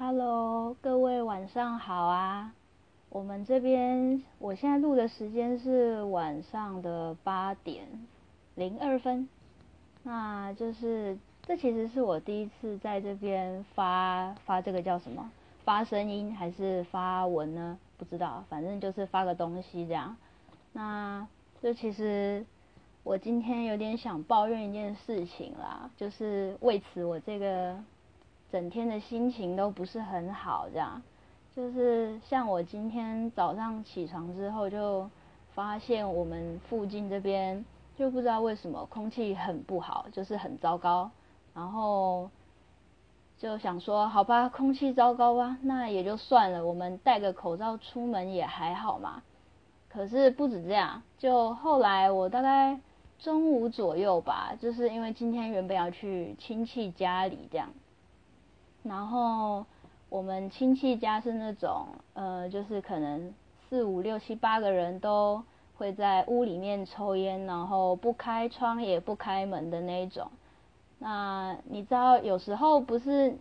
Hello，各位晚上好啊！我们这边我现在录的时间是晚上的八点零二分，那就是这其实是我第一次在这边发发这个叫什么发声音还是发文呢？不知道，反正就是发个东西这样。那就其实我今天有点想抱怨一件事情啦，就是为此我这个。整天的心情都不是很好，这样，就是像我今天早上起床之后，就发现我们附近这边就不知道为什么空气很不好，就是很糟糕，然后就想说，好吧，空气糟糕吧，那也就算了，我们戴个口罩出门也还好嘛。可是不止这样，就后来我大概中午左右吧，就是因为今天原本要去亲戚家里这样。然后我们亲戚家是那种，呃，就是可能四五六七八个人都会在屋里面抽烟，然后不开窗也不开门的那一种。那你知道有时候不是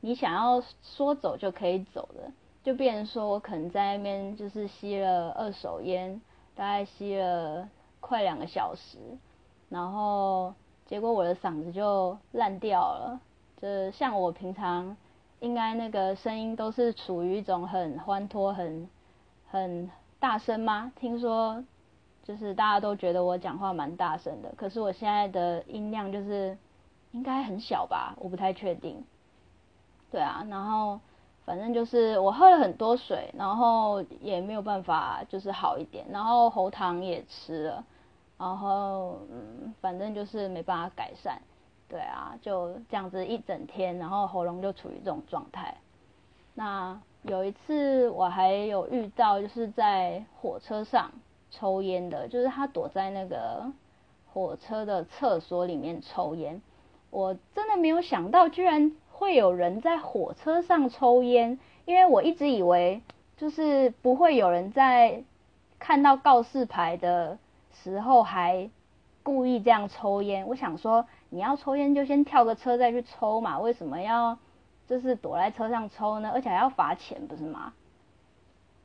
你想要说走就可以走的，就变成说我可能在那边就是吸了二手烟，大概吸了快两个小时，然后结果我的嗓子就烂掉了。就像我平常应该那个声音都是处于一种很欢脱、很很大声吗？听说就是大家都觉得我讲话蛮大声的，可是我现在的音量就是应该很小吧？我不太确定。对啊，然后反正就是我喝了很多水，然后也没有办法就是好一点，然后喉糖也吃了，然后嗯，反正就是没办法改善。对啊，就这样子一整天，然后喉咙就处于这种状态。那有一次我还有遇到，就是在火车上抽烟的，就是他躲在那个火车的厕所里面抽烟。我真的没有想到，居然会有人在火车上抽烟，因为我一直以为就是不会有人在看到告示牌的时候还故意这样抽烟。我想说。你要抽烟就先跳个车再去抽嘛，为什么要就是躲在车上抽呢？而且还要罚钱，不是吗？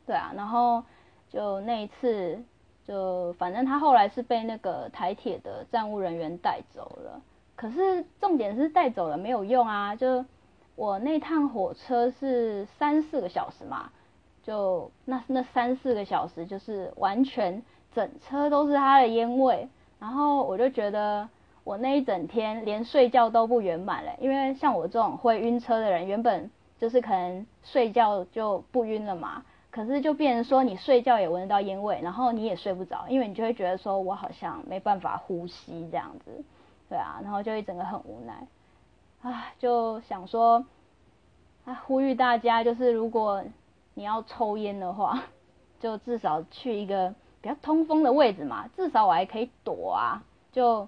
对啊，然后就那一次，就反正他后来是被那个台铁的站务人员带走了。可是重点是带走了没有用啊！就我那趟火车是三四个小时嘛，就那那三四个小时就是完全整车都是他的烟味，然后我就觉得。我那一整天连睡觉都不圆满了，因为像我这种会晕车的人，原本就是可能睡觉就不晕了嘛，可是就变成说你睡觉也闻得到烟味，然后你也睡不着，因为你就会觉得说我好像没办法呼吸这样子，对啊，然后就一整个很无奈，啊，就想说，啊，呼吁大家就是如果你要抽烟的话，就至少去一个比较通风的位置嘛，至少我还可以躲啊，就。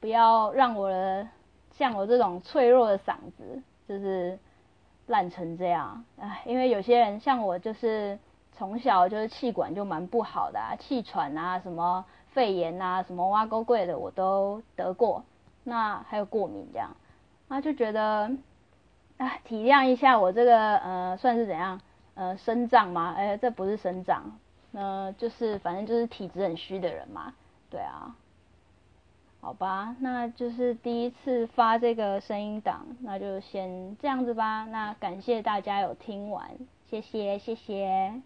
不要让我的像我这种脆弱的嗓子，就是烂成这样。唉，因为有些人像我，就是从小就是气管就蛮不好的啊，气喘啊，什么肺炎啊，什么挖沟贵的我都得过。那还有过敏这样，那就觉得，啊，体谅一下我这个呃，算是怎样呃，生长吗？哎，这不是生长，呃，就是反正就是体质很虚的人嘛。对啊。好吧，那就是第一次发这个声音档，那就先这样子吧。那感谢大家有听完，谢谢谢谢。